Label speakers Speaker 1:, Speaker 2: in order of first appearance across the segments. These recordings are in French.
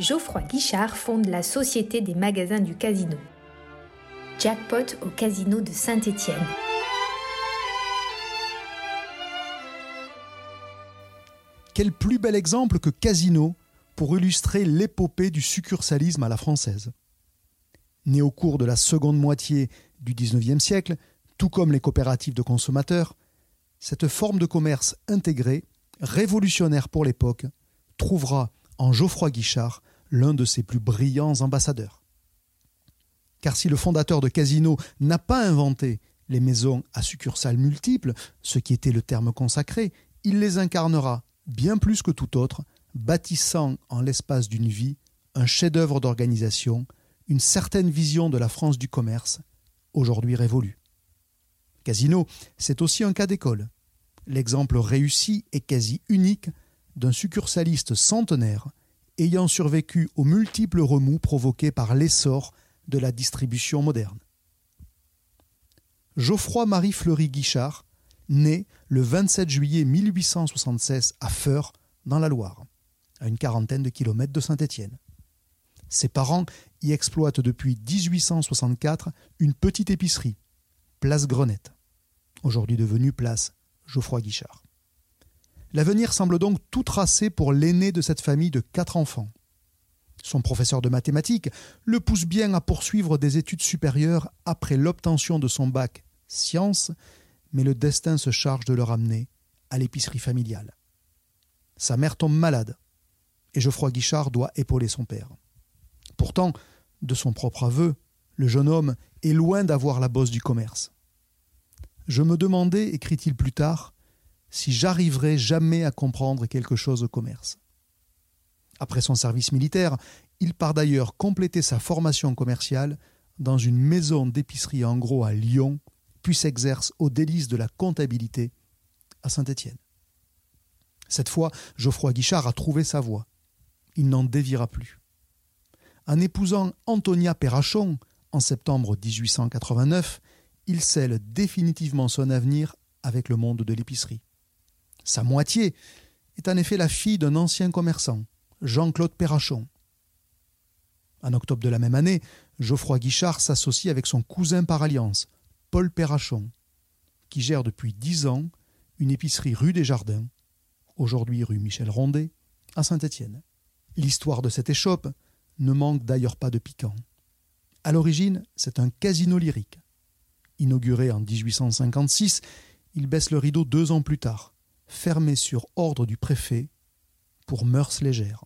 Speaker 1: Geoffroy Guichard fonde la Société des magasins du casino. Jackpot au casino de Saint-Étienne.
Speaker 2: Quel plus bel exemple que Casino pour illustrer l'épopée du succursalisme à la française. Né au cours de la seconde moitié du XIXe siècle, tout comme les coopératives de consommateurs, cette forme de commerce intégré, révolutionnaire pour l'époque, trouvera en Geoffroy Guichard l'un de ses plus brillants ambassadeurs. Car si le fondateur de Casino n'a pas inventé les maisons à succursales multiples, ce qui était le terme consacré, il les incarnera bien plus que tout autre, bâtissant en l'espace d'une vie un chef-d'œuvre d'organisation, une certaine vision de la France du commerce, aujourd'hui révolue. Casino, c'est aussi un cas d'école. L'exemple réussi et quasi unique d'un succursaliste centenaire ayant survécu aux multiples remous provoqués par l'essor de la distribution moderne. Geoffroy-Marie Fleury Guichard, né le 27 juillet 1876 à Feur, dans la Loire, à une quarantaine de kilomètres de Saint-Étienne. Ses parents y exploitent depuis 1864 une petite épicerie, place Grenette, aujourd'hui devenue place Geoffroy Guichard. L'avenir semble donc tout tracé pour l'aîné de cette famille de quatre enfants. Son professeur de mathématiques le pousse bien à poursuivre des études supérieures après l'obtention de son bac sciences, mais le destin se charge de le ramener à l'épicerie familiale. Sa mère tombe malade, et Geoffroy Guichard doit épauler son père. Pourtant, de son propre aveu, le jeune homme est loin d'avoir la bosse du commerce. Je me demandais, écrit-il plus tard, si j'arriverais jamais à comprendre quelque chose au commerce. Après son service militaire, il part d'ailleurs compléter sa formation commerciale dans une maison d'épicerie en gros à Lyon, puis s'exerce aux délices de la comptabilité à Saint-Étienne. Cette fois, Geoffroy Guichard a trouvé sa voie. Il n'en dévira plus. En épousant Antonia Perrachon en septembre 1889, il scelle définitivement son avenir avec le monde de l'épicerie. Sa moitié est en effet la fille d'un ancien commerçant, Jean-Claude Perrachon. En octobre de la même année, Geoffroy Guichard s'associe avec son cousin par alliance, Paul Perrachon, qui gère depuis dix ans une épicerie rue des Jardins, aujourd'hui rue Michel Rondet, à Saint-Étienne. L'histoire de cette échoppe ne manque d'ailleurs pas de piquant. À l'origine, c'est un casino lyrique. Inauguré en 1856, il baisse le rideau deux ans plus tard, fermé sur ordre du préfet pour mœurs légères.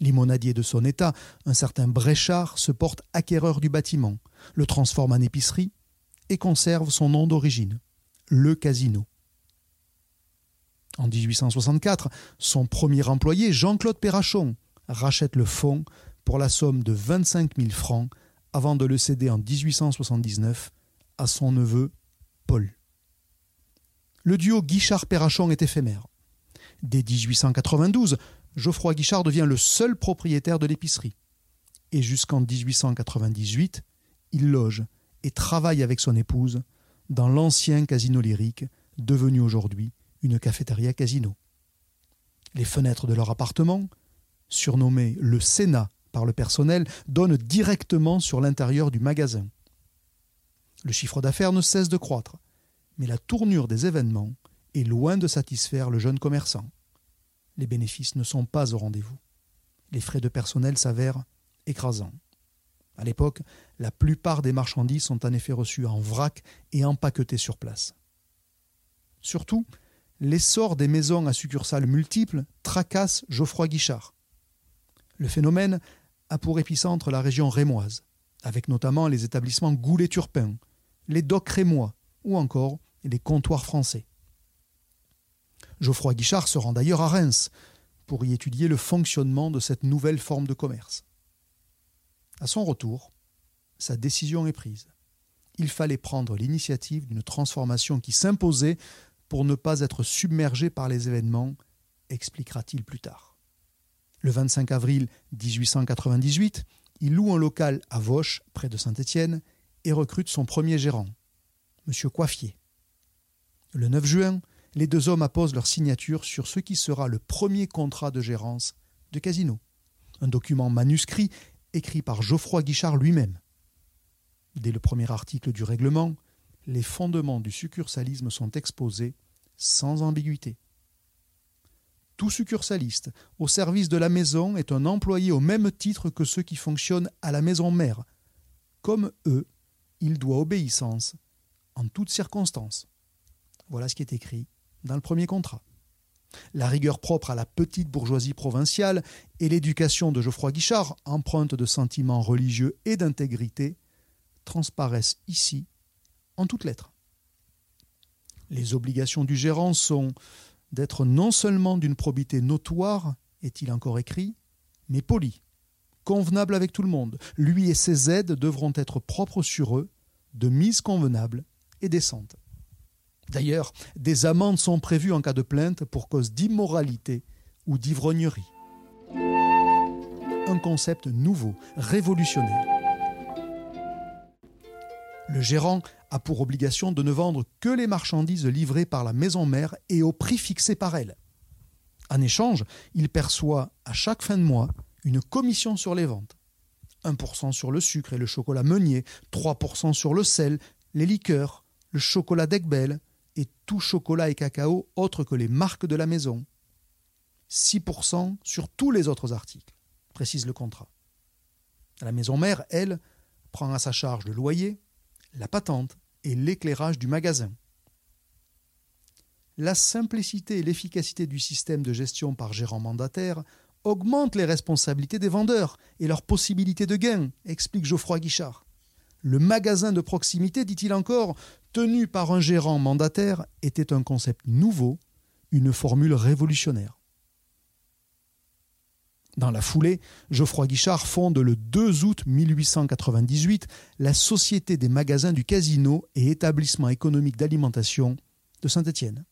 Speaker 2: Limonadier de son état, un certain Bréchard se porte acquéreur du bâtiment, le transforme en épicerie et conserve son nom d'origine, le Casino. En 1864, son premier employé, Jean-Claude Perrachon, rachète le fonds pour la somme de 25 000 francs avant de le céder en 1879 à son neveu Paul. Le duo Guichard-Perrachon est éphémère. Dès 1892, Geoffroy Guichard devient le seul propriétaire de l'épicerie. Et jusqu'en 1898, il loge et travaille avec son épouse dans l'ancien casino lyrique, devenu aujourd'hui une cafétéria casino. Les fenêtres de leur appartement, surnommé le Sénat par le personnel, donnent directement sur l'intérieur du magasin. Le chiffre d'affaires ne cesse de croître, mais la tournure des événements est loin de satisfaire le jeune commerçant. Les bénéfices ne sont pas au rendez-vous. Les frais de personnel s'avèrent écrasants. À l'époque, la plupart des marchandises sont en effet reçues en vrac et empaquetées sur place. Surtout, l'essor des maisons à succursales multiples tracasse Geoffroy Guichard. Le phénomène a pour épicentre la région rémoise, avec notamment les établissements Goulet-Turpin, les docks rémois ou encore les comptoirs français. Geoffroy Guichard se rend d'ailleurs à Reims pour y étudier le fonctionnement de cette nouvelle forme de commerce. À son retour, sa décision est prise. Il fallait prendre l'initiative d'une transformation qui s'imposait pour ne pas être submergé par les événements, expliquera-t-il plus tard. Le 25 avril 1898, il loue un local à Vauche, près de Saint-Étienne, et recrute son premier gérant, M. Coiffier. Le 9 juin, les deux hommes apposent leur signature sur ce qui sera le premier contrat de gérance de Casino, un document manuscrit écrit par Geoffroy Guichard lui-même. Dès le premier article du règlement, les fondements du succursalisme sont exposés sans ambiguïté. Tout succursaliste au service de la maison est un employé au même titre que ceux qui fonctionnent à la maison mère. Comme eux, il doit obéissance en toutes circonstances. Voilà ce qui est écrit dans le premier contrat. La rigueur propre à la petite bourgeoisie provinciale et l'éducation de Geoffroy Guichard, empreinte de sentiments religieux et d'intégrité, transparaissent ici en toutes lettres. Les obligations du gérant sont d'être non seulement d'une probité notoire, est-il encore écrit, mais poli, convenable avec tout le monde. Lui et ses aides devront être propres sur eux, de mise convenable et décente. D'ailleurs, des amendes sont prévues en cas de plainte pour cause d'immoralité ou d'ivrognerie. Un concept nouveau, révolutionnaire. Le gérant a pour obligation de ne vendre que les marchandises livrées par la maison mère et au prix fixé par elle. En échange, il perçoit à chaque fin de mois une commission sur les ventes. 1% sur le sucre et le chocolat meunier, 3% sur le sel, les liqueurs, le chocolat d'Egbel, et tout chocolat et cacao autre que les marques de la maison. 6% sur tous les autres articles, précise le contrat. La maison mère, elle, prend à sa charge le loyer, la patente et l'éclairage du magasin. La simplicité et l'efficacité du système de gestion par gérant mandataire augmentent les responsabilités des vendeurs et leurs possibilités de gain, explique Geoffroy Guichard. Le magasin de proximité, dit-il encore, tenu par un gérant mandataire, était un concept nouveau, une formule révolutionnaire. Dans la foulée, Geoffroy Guichard fonde le 2 août 1898 la Société des magasins du casino et établissement économique d'alimentation de Saint-Étienne.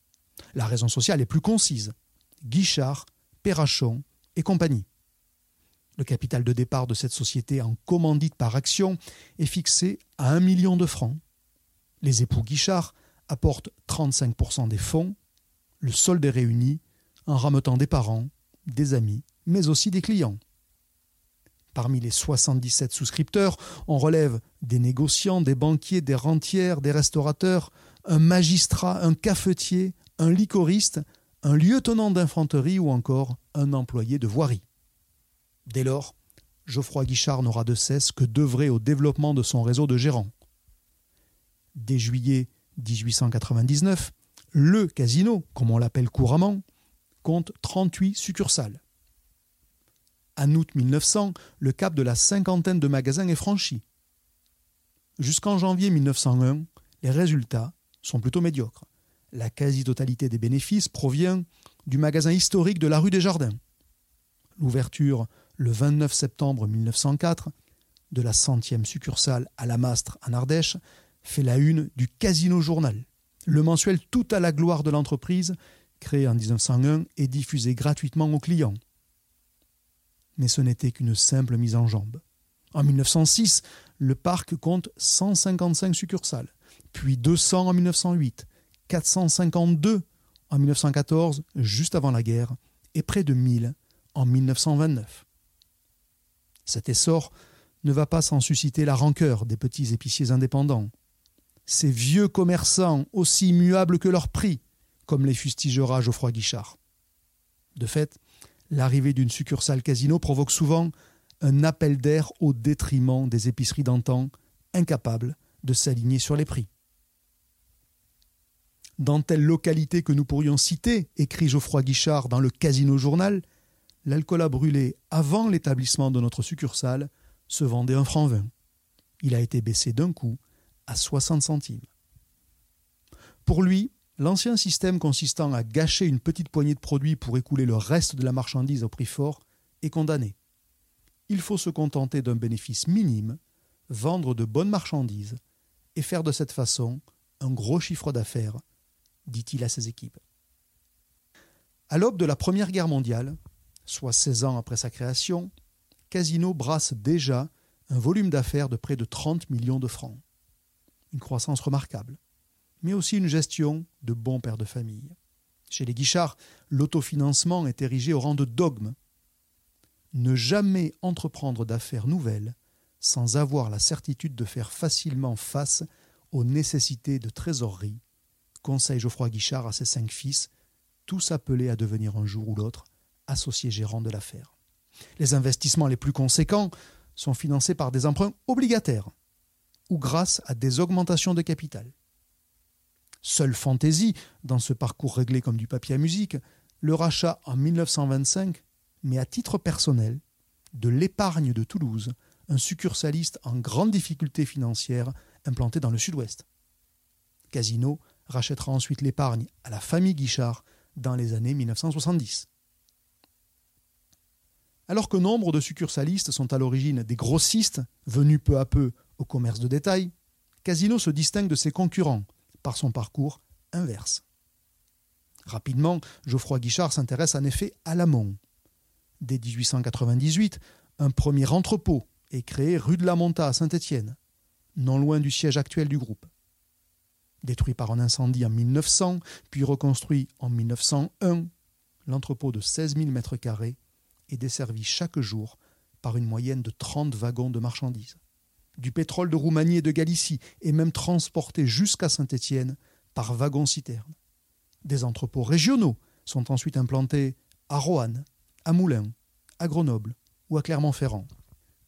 Speaker 2: La raison sociale est plus concise. Guichard, Perrachon et compagnie. Le capital de départ de cette société en commandite par action est fixé à 1 million de francs. Les époux Guichard apportent 35% des fonds, le solde est réuni en rameutant des parents, des amis, mais aussi des clients. Parmi les 77 souscripteurs, on relève des négociants, des banquiers, des rentières, des restaurateurs, un magistrat, un cafetier, un licoriste, un lieutenant d'infanterie ou encore un employé de voirie. Dès lors, Geoffroy Guichard n'aura de cesse que d'œuvrer au développement de son réseau de gérants. Dès juillet 1899, le casino, comme on l'appelle couramment, compte 38 succursales. En août 1900, le cap de la cinquantaine de magasins est franchi. Jusqu'en janvier 1901, les résultats sont plutôt médiocres. La quasi-totalité des bénéfices provient du magasin historique de la rue des Jardins. L'ouverture le 29 septembre 1904, de la centième succursale à la Mastre en Ardèche, fait la une du Casino Journal, le mensuel tout à la gloire de l'entreprise, créé en 1901 et diffusé gratuitement aux clients. Mais ce n'était qu'une simple mise en jambe. En 1906, le parc compte 155 succursales, puis 200 en 1908, 452 en 1914, juste avant la guerre, et près de 1000 en 1929. Cet essor ne va pas sans susciter la rancœur des petits épiciers indépendants. Ces vieux commerçants aussi immuables que leur prix, comme les fustigera Geoffroy Guichard. De fait, l'arrivée d'une succursale casino provoque souvent un appel d'air au détriment des épiceries d'antan, incapables de s'aligner sur les prix. Dans telle localité que nous pourrions citer, écrit Geoffroy Guichard dans le Casino Journal, l'alcool à brûler avant l'établissement de notre succursale se vendait un franc vingt. Il a été baissé d'un coup à 60 centimes. Pour lui, l'ancien système consistant à gâcher une petite poignée de produits pour écouler le reste de la marchandise au prix fort est condamné. il faut se contenter d'un bénéfice minime, vendre de bonnes marchandises et faire de cette façon un gros chiffre d'affaires, dit-il à ses équipes. À l'aube de la Première Guerre mondiale, soit 16 ans après sa création, Casino brasse déjà un volume d'affaires de près de 30 millions de francs. Une croissance remarquable, mais aussi une gestion de bons pères de famille. Chez les Guichard, l'autofinancement est érigé au rang de dogme. Ne jamais entreprendre d'affaires nouvelles sans avoir la certitude de faire facilement face aux nécessités de trésorerie, conseille Geoffroy Guichard à ses cinq fils, tous appelés à devenir un jour ou l'autre associés gérants de l'affaire. Les investissements les plus conséquents sont financés par des emprunts obligataires ou grâce à des augmentations de capital. Seule fantaisie, dans ce parcours réglé comme du papier à musique, le rachat en 1925, mais à titre personnel, de l'épargne de Toulouse, un succursaliste en grande difficulté financière implanté dans le sud-ouest. Casino rachètera ensuite l'épargne à la famille Guichard dans les années 1970. Alors que nombre de succursalistes sont à l'origine des grossistes venus peu à peu au commerce de détail, Casino se distingue de ses concurrents par son parcours inverse. Rapidement, Geoffroy Guichard s'intéresse en effet à l'amont. Dès 1898, un premier entrepôt est créé rue de la Monta à Saint-Étienne, non loin du siège actuel du groupe. Détruit par un incendie en 1900, puis reconstruit en 1901, l'entrepôt de 16 000 m2 est desservi chaque jour par une moyenne de 30 wagons de marchandises du pétrole de Roumanie et de Galicie, et même transporté jusqu'à Saint-Étienne par wagons-citernes. Des entrepôts régionaux sont ensuite implantés à Roanne, à Moulins, à Grenoble ou à Clermont-Ferrand.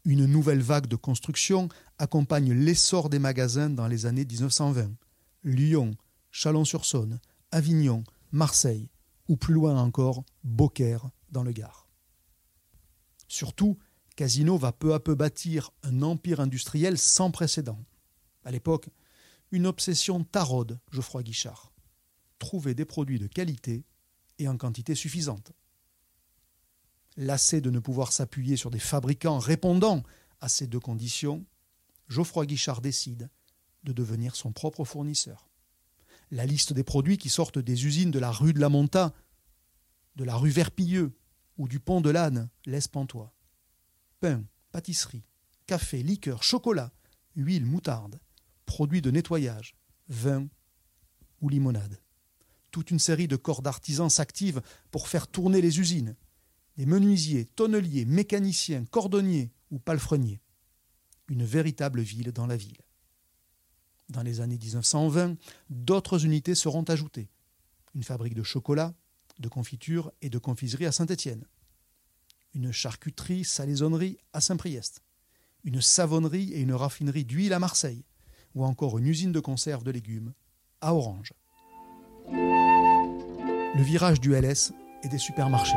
Speaker 2: Une nouvelle vague de construction accompagne l'essor des magasins dans les années 1920. Lyon, Chalon-sur-Saône, Avignon, Marseille, ou plus loin encore, Beaucaire dans le Gard. Surtout, Casino va peu à peu bâtir un empire industriel sans précédent. À l'époque, une obsession taraude Geoffroy Guichard. Trouver des produits de qualité et en quantité suffisante. Lassé de ne pouvoir s'appuyer sur des fabricants répondant à ces deux conditions, Geoffroy Guichard décide de devenir son propre fournisseur. La liste des produits qui sortent des usines de la rue de la Monta, de la rue Verpilleux ou du pont de l'Âne laisse pantois pain, pâtisserie, café, liqueur, chocolat, huile, moutarde, produits de nettoyage, vin ou limonade. Toute une série de corps d'artisans s'activent pour faire tourner les usines. Des menuisiers, tonneliers, mécaniciens, cordonniers ou palefreniers. Une véritable ville dans la ville. Dans les années 1920, d'autres unités seront ajoutées. Une fabrique de chocolat, de confiture et de confiserie à Saint-Étienne une charcuterie, salaisonnerie à Saint-Priest, une savonnerie et une raffinerie d'huile à Marseille, ou encore une usine de conserve de légumes à Orange. Le virage du LS et des supermarchés.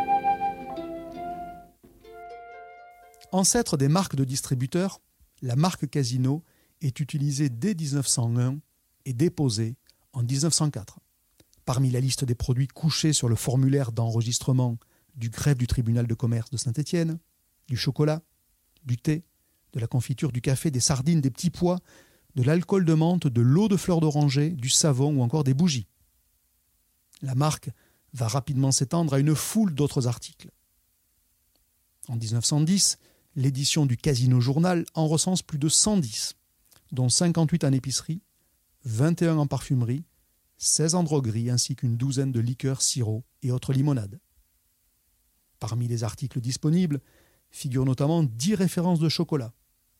Speaker 2: Ancêtre des marques de distributeurs, la marque Casino est utilisée dès 1901 et déposée en 1904. Parmi la liste des produits couchés sur le formulaire d'enregistrement du greffe du tribunal de commerce de Saint-Étienne, du chocolat, du thé, de la confiture, du café, des sardines, des petits pois, de l'alcool de menthe, de l'eau de fleurs d'oranger, du savon ou encore des bougies. La marque va rapidement s'étendre à une foule d'autres articles. En 1910, l'édition du Casino Journal en recense plus de 110, dont 58 en épicerie, 21 en parfumerie, 16 en droguerie ainsi qu'une douzaine de liqueurs, sirops et autres limonades. Parmi les articles disponibles figurent notamment dix références de chocolat,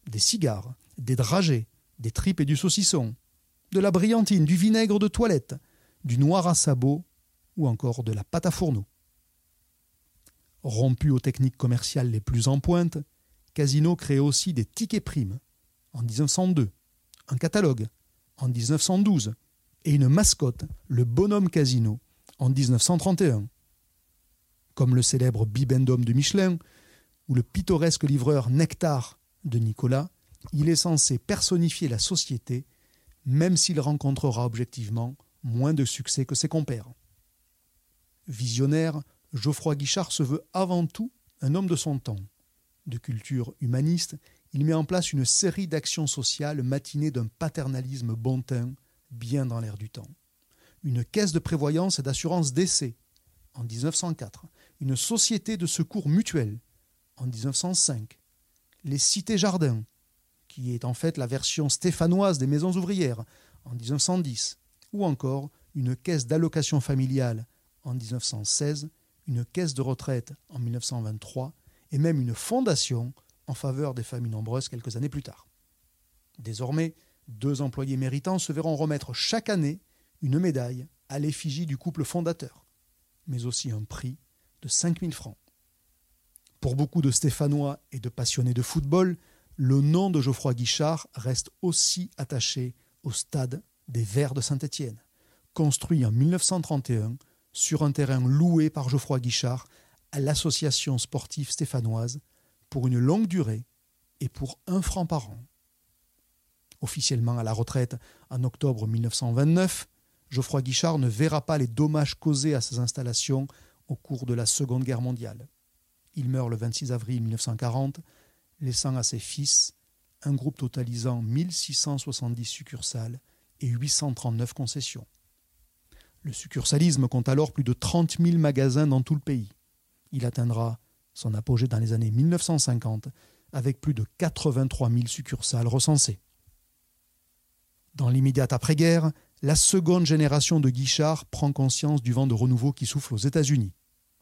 Speaker 2: des cigares, des dragées, des tripes et du saucisson, de la brillantine, du vinaigre de toilette, du noir à sabot ou encore de la pâte à fourneau. Rompu aux techniques commerciales les plus en pointe, Casino crée aussi des tickets primes en 1902, un catalogue en 1912 et une mascotte, le bonhomme Casino, en 1931 comme le célèbre Bibendum de Michelin ou le pittoresque livreur Nectar de Nicolas, il est censé personnifier la société, même s'il rencontrera objectivement moins de succès que ses compères. Visionnaire, Geoffroy Guichard se veut avant tout un homme de son temps. de culture humaniste, il met en place une série d'actions sociales matinées d'un paternalisme bontin, bien dans l'air du temps. Une caisse de prévoyance et d'assurance d'essai en 1904, une société de secours mutuel en 1905, les cités-jardins, qui est en fait la version stéphanoise des maisons ouvrières en 1910, ou encore une caisse d'allocation familiale en 1916, une caisse de retraite en 1923 et même une fondation en faveur des familles nombreuses quelques années plus tard. Désormais, deux employés méritants se verront remettre chaque année une médaille à l'effigie du couple fondateur, mais aussi un prix de 5000 francs. Pour beaucoup de Stéphanois et de passionnés de football, le nom de Geoffroy Guichard reste aussi attaché au stade des Verts de Saint-Étienne, construit en 1931 sur un terrain loué par Geoffroy Guichard à l'association sportive stéphanoise pour une longue durée et pour un franc par an. Officiellement à la retraite en octobre 1929, Geoffroy Guichard ne verra pas les dommages causés à ses installations au cours de la Seconde Guerre mondiale. Il meurt le 26 avril 1940, laissant à ses fils un groupe totalisant 1670 succursales et 839 concessions. Le succursalisme compte alors plus de 30 000 magasins dans tout le pays. Il atteindra son apogée dans les années 1950 avec plus de 83 000 succursales recensées. Dans l'immédiate après-guerre, la seconde génération de Guichard prend conscience du vent de renouveau qui souffle aux États-Unis.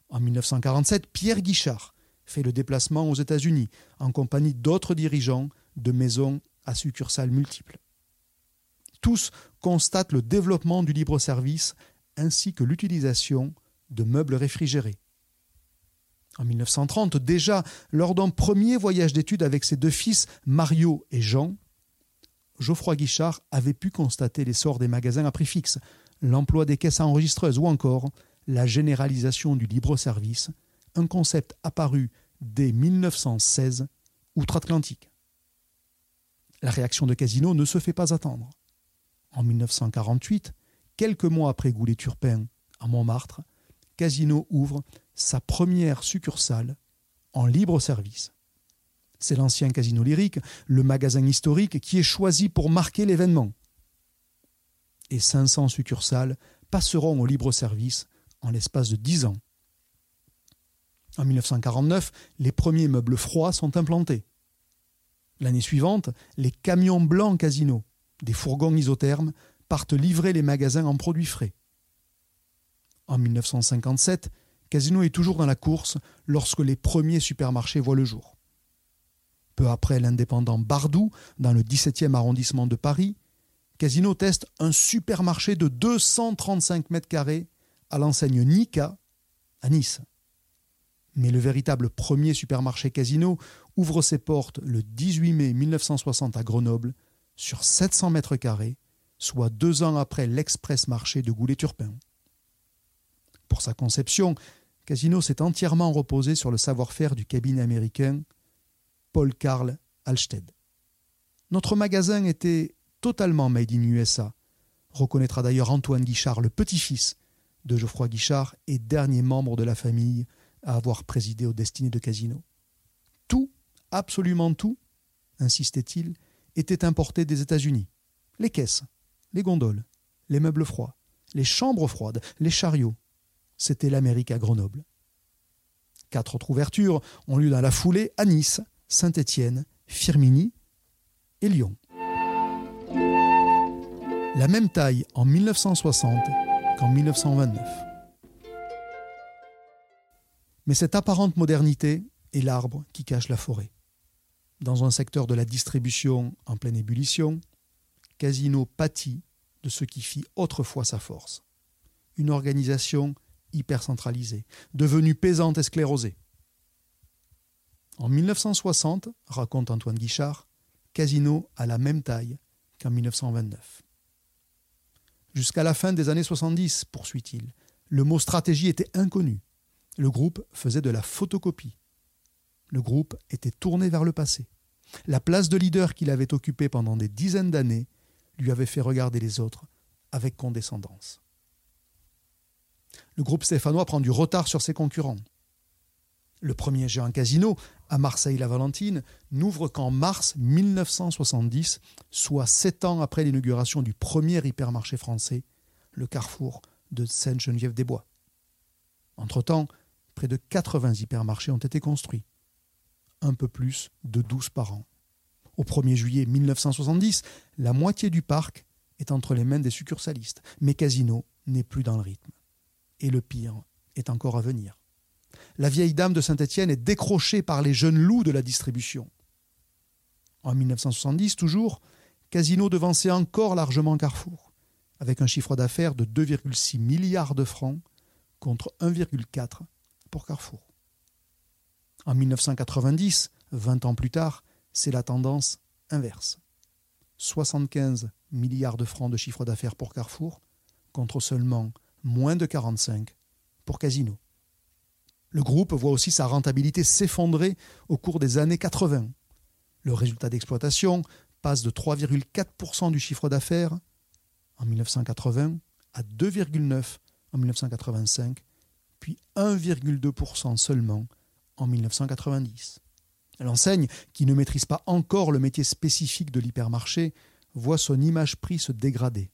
Speaker 2: En 1947, Pierre Guichard fait le déplacement aux États-Unis en compagnie d'autres dirigeants de maisons à succursales multiples. Tous constatent le développement du libre-service ainsi que l'utilisation de meubles réfrigérés. En 1930, déjà, lors d'un premier voyage d'études avec ses deux fils, Mario et Jean, Geoffroy Guichard avait pu constater l'essor des magasins à prix fixe, l'emploi des caisses enregistreuses ou encore la généralisation du libre-service, un concept apparu dès 1916 outre-Atlantique. La réaction de Casino ne se fait pas attendre. En 1948, quelques mois après Goulet-Turpin, à Montmartre, Casino ouvre sa première succursale en libre service. C'est l'ancien Casino Lyrique, le magasin historique qui est choisi pour marquer l'événement. Et 500 succursales passeront au libre service en l'espace de 10 ans. En 1949, les premiers meubles froids sont implantés. L'année suivante, les camions blancs Casino, des fourgons isothermes, partent livrer les magasins en produits frais. En 1957, Casino est toujours dans la course lorsque les premiers supermarchés voient le jour. Peu après l'indépendant Bardou, dans le 17e arrondissement de Paris, Casino teste un supermarché de 235 mètres carrés à l'enseigne Nika à Nice. Mais le véritable premier supermarché Casino ouvre ses portes le 18 mai 1960 à Grenoble sur 700 mètres carrés, soit deux ans après l'express marché de Goulet-Turpin. Pour sa conception, Casino s'est entièrement reposé sur le savoir-faire du cabinet américain Paul Karl Alsted. Notre magasin était totalement made in USA, reconnaîtra d'ailleurs Antoine Guichard, le petit-fils de Geoffroy Guichard et dernier membre de la famille à avoir présidé aux destinées de Casino. Tout, absolument tout, insistait-il, était importé des États-Unis. Les caisses, les gondoles, les meubles froids, les chambres froides, les chariots, c'était l'Amérique à Grenoble. Quatre autres ouvertures ont lieu dans la foulée à Nice, Saint-Étienne, Firminy et Lyon. La même taille en 1960 qu'en 1929. Mais cette apparente modernité est l'arbre qui cache la forêt. Dans un secteur de la distribution en pleine ébullition, Casino pâtit de ce qui fit autrefois sa force. Une organisation hypercentralisée, devenue pesante et sclérosée. En 1960, raconte Antoine Guichard, Casino a la même taille qu'en 1929. Jusqu'à la fin des années 70, poursuit-il, le mot stratégie était inconnu. Le groupe faisait de la photocopie. Le groupe était tourné vers le passé. La place de leader qu'il avait occupée pendant des dizaines d'années lui avait fait regarder les autres avec condescendance le groupe stéphanois prend du retard sur ses concurrents. Le premier géant casino, à Marseille-la-Valentine, n'ouvre qu'en mars 1970, soit sept ans après l'inauguration du premier hypermarché français, le carrefour de Sainte-Geneviève-des-Bois. Entre-temps, près de 80 hypermarchés ont été construits, un peu plus de 12 par an. Au 1er juillet 1970, la moitié du parc est entre les mains des succursalistes, mais Casino n'est plus dans le rythme. Et le pire est encore à venir la vieille dame de Saint-Étienne est décrochée par les jeunes loups de la distribution. En 1970, toujours, Casino devançait encore largement Carrefour, avec un chiffre d'affaires de 2,6 milliards de francs contre 1,4 pour Carrefour. En 1990, 20 ans plus tard, c'est la tendance inverse. 75 milliards de francs de chiffre d'affaires pour Carrefour contre seulement moins de 45 pour Casino. Le groupe voit aussi sa rentabilité s'effondrer au cours des années 80. Le résultat d'exploitation passe de 3,4% du chiffre d'affaires en 1980 à 2,9% en 1985, puis 1,2% seulement en 1990. L'enseigne, qui ne maîtrise pas encore le métier spécifique de l'hypermarché, voit son image prix se dégrader.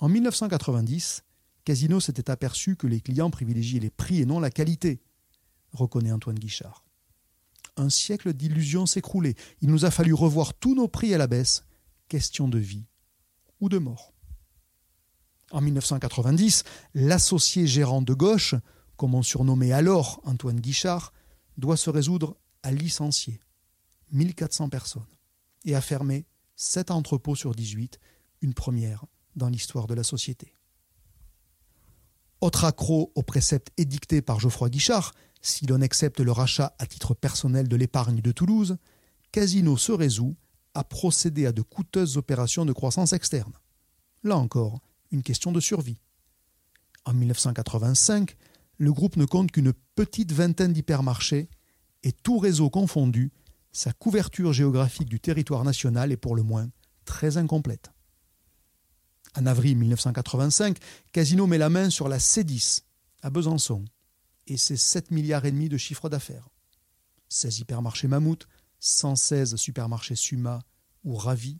Speaker 2: En 1990, Casino s'était aperçu que les clients privilégiaient les prix et non la qualité, reconnaît Antoine Guichard. Un siècle d'illusions s'écroulait. Il nous a fallu revoir tous nos prix à la baisse. Question de vie ou de mort. En 1990, l'associé gérant de gauche, comme on surnommait alors Antoine Guichard, doit se résoudre à licencier 1400 personnes et à fermer 7 entrepôts sur 18, une première dans l'histoire de la société. Autre accro au précepte édicté par Geoffroy Guichard, si l'on accepte le rachat à titre personnel de l'épargne de Toulouse, Casino se résout à procéder à de coûteuses opérations de croissance externe. Là encore, une question de survie. En 1985, le groupe ne compte qu'une petite vingtaine d'hypermarchés et tout réseau confondu, sa couverture géographique du territoire national est pour le moins très incomplète. En avril 1985, Casino met la main sur la C10 à Besançon et ses 7 milliards et demi de chiffre d'affaires. 16 hypermarchés Mammouth, 116 supermarchés Suma ou Ravi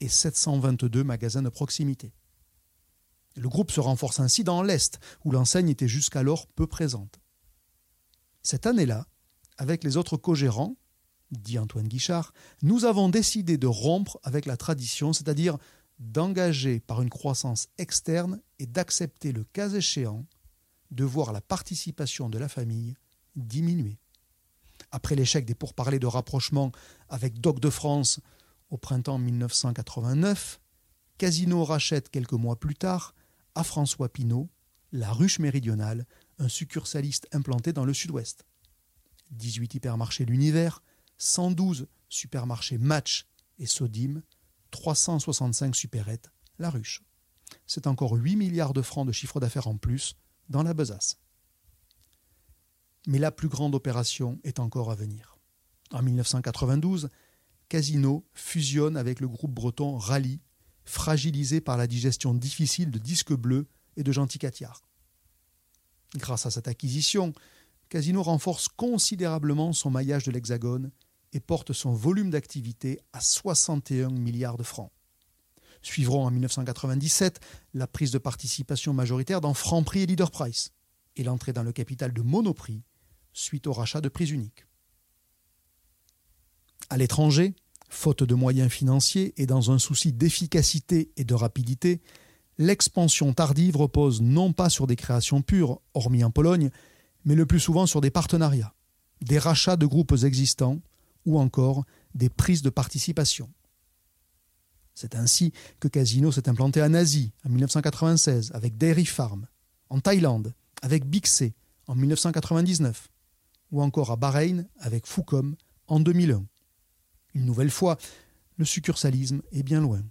Speaker 2: et 722 magasins de proximité. Le groupe se renforce ainsi dans l'Est, où l'enseigne était jusqu'alors peu présente. Cette année-là, avec les autres co-gérants, dit Antoine Guichard, nous avons décidé de rompre avec la tradition, c'est-à-dire d'engager par une croissance externe et d'accepter le cas échéant de voir la participation de la famille diminuer. Après l'échec des pourparlers de rapprochement avec Doc de France au printemps 1989, Casino rachète quelques mois plus tard à François Pinault la ruche méridionale, un succursaliste implanté dans le sud-ouest. 18 hypermarchés L'Univers, 112 supermarchés Match et Sodim, 365 supérettes, la ruche. C'est encore 8 milliards de francs de chiffre d'affaires en plus dans la besace. Mais la plus grande opération est encore à venir. En 1992, Casino fusionne avec le groupe breton Rally, fragilisé par la digestion difficile de disques bleus et de Gentil Catiard. Grâce à cette acquisition, Casino renforce considérablement son maillage de l'Hexagone et porte son volume d'activité à 61 milliards de francs. Suivront en 1997 la prise de participation majoritaire dans Franprix et Leader Price et l'entrée dans le capital de Monoprix suite au rachat de prix uniques. À l'étranger, faute de moyens financiers et dans un souci d'efficacité et de rapidité, l'expansion tardive repose non pas sur des créations pures, hormis en Pologne, mais le plus souvent sur des partenariats, des rachats de groupes existants ou encore des prises de participation. C'est ainsi que Casino s'est implanté en Asie en 1996 avec Dairy Farm, en Thaïlande avec Bixé en 1999 ou encore à Bahreïn avec Foucom en 2001. Une nouvelle fois, le succursalisme est bien loin.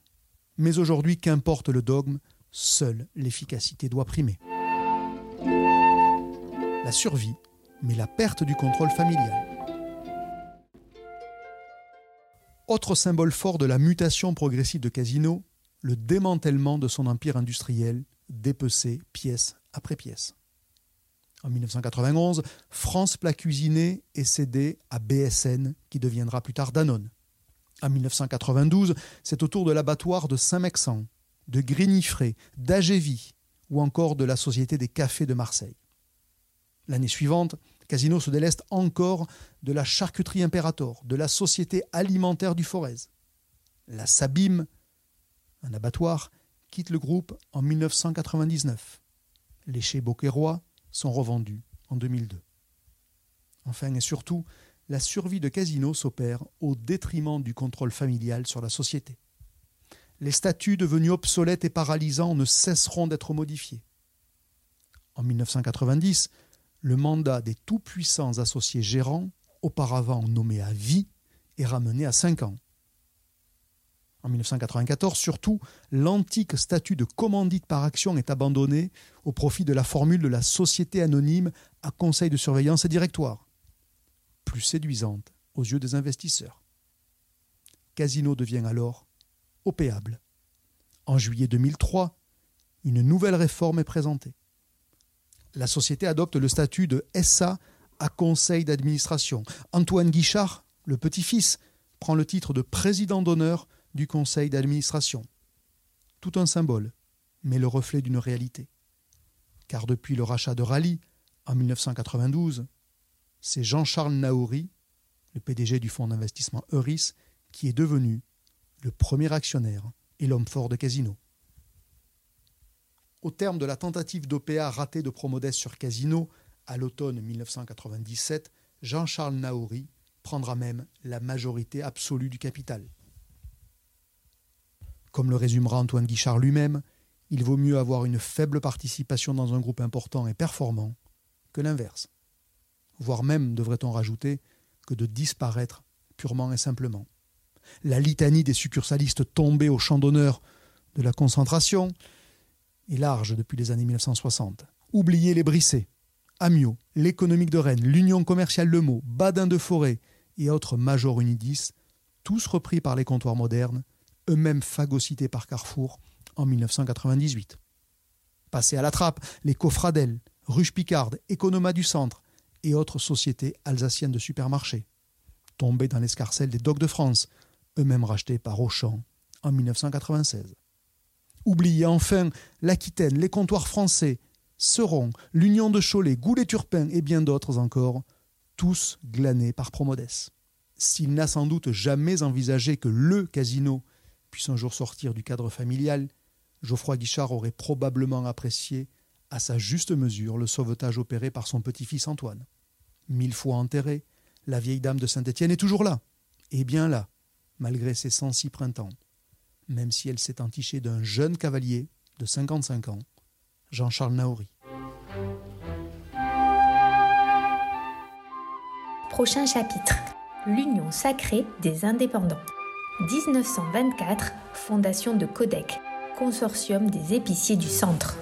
Speaker 2: Mais aujourd'hui, qu'importe le dogme, seule l'efficacité doit primer. La survie, mais la perte du contrôle familial. Autre symbole fort de la mutation progressive de Casino, le démantèlement de son empire industriel, dépecé pièce après pièce. En 1991, France Plat Cuisiné est cédé à BSN, qui deviendra plus tard Danone. En 1992, c'est au tour de l'abattoir de Saint-Mexan, de Grigny-Fray, d'Agévy ou encore de la Société des cafés de Marseille. L'année suivante, Casino se déleste encore de la charcuterie Imperator, de la Société alimentaire du Forez. La Sabim, un abattoir, quitte le groupe en 1999. Les chez Boquerois sont revendus en 2002. Enfin et surtout, la survie de Casino s'opère au détriment du contrôle familial sur la société. Les statuts devenus obsolètes et paralysants ne cesseront d'être modifiés. En 1990, le mandat des tout-puissants associés gérants, auparavant nommés à vie, est ramené à cinq ans. En 1994, surtout, l'antique statut de commandite par action est abandonné au profit de la formule de la société anonyme à conseil de surveillance et directoire, plus séduisante aux yeux des investisseurs. Casino devient alors opéable. En juillet 2003, une nouvelle réforme est présentée. La société adopte le statut de SA à conseil d'administration. Antoine Guichard, le petit-fils, prend le titre de président d'honneur du conseil d'administration. Tout un symbole, mais le reflet d'une réalité. Car depuis le rachat de Rally, en 1992, c'est Jean-Charles Naouri, le PDG du fonds d'investissement Euris, qui est devenu le premier actionnaire et l'homme fort de Casino. Au terme de la tentative d'OPA ratée de Promodès sur Casino, à l'automne 1997, Jean-Charles Naouri prendra même la majorité absolue du capital. Comme le résumera Antoine Guichard lui-même, il vaut mieux avoir une faible participation dans un groupe important et performant que l'inverse. Voire même, devrait-on rajouter, que de disparaître purement et simplement. La litanie des succursalistes tombés au champ d'honneur de la concentration est large depuis les années 1960. Oubliez les Brissés, Amiot, l'économique de Rennes, l'Union commerciale Le Mot, Badin de Forêt et autres majors unidis, tous repris par les comptoirs modernes, eux-mêmes phagocytés par Carrefour en 1998. Passés à la trappe, les Cofradel, Ruche Picarde, Economa du Centre et autres sociétés alsaciennes de supermarchés. Tombés dans l'escarcelle des Docs de France, eux-mêmes rachetés par Auchan en 1996. Oubliez enfin l'Aquitaine, les comptoirs français, Seron, l'Union de Cholet, Goulet-Turpin et bien d'autres encore, tous glanés par Promodès. S'il n'a sans doute jamais envisagé que le casino puisse un jour sortir du cadre familial, Geoffroy Guichard aurait probablement apprécié à sa juste mesure le sauvetage opéré par son petit-fils Antoine. Mille fois enterré, la vieille dame de Saint-Étienne est toujours là, et bien là, malgré ses 106 printemps, même si elle s'est entichée d'un jeune cavalier de 55 ans, Jean-Charles Naouri.
Speaker 1: Prochain chapitre L'Union sacrée des indépendants. 1924, fondation de Codec, consortium des épiciers du centre.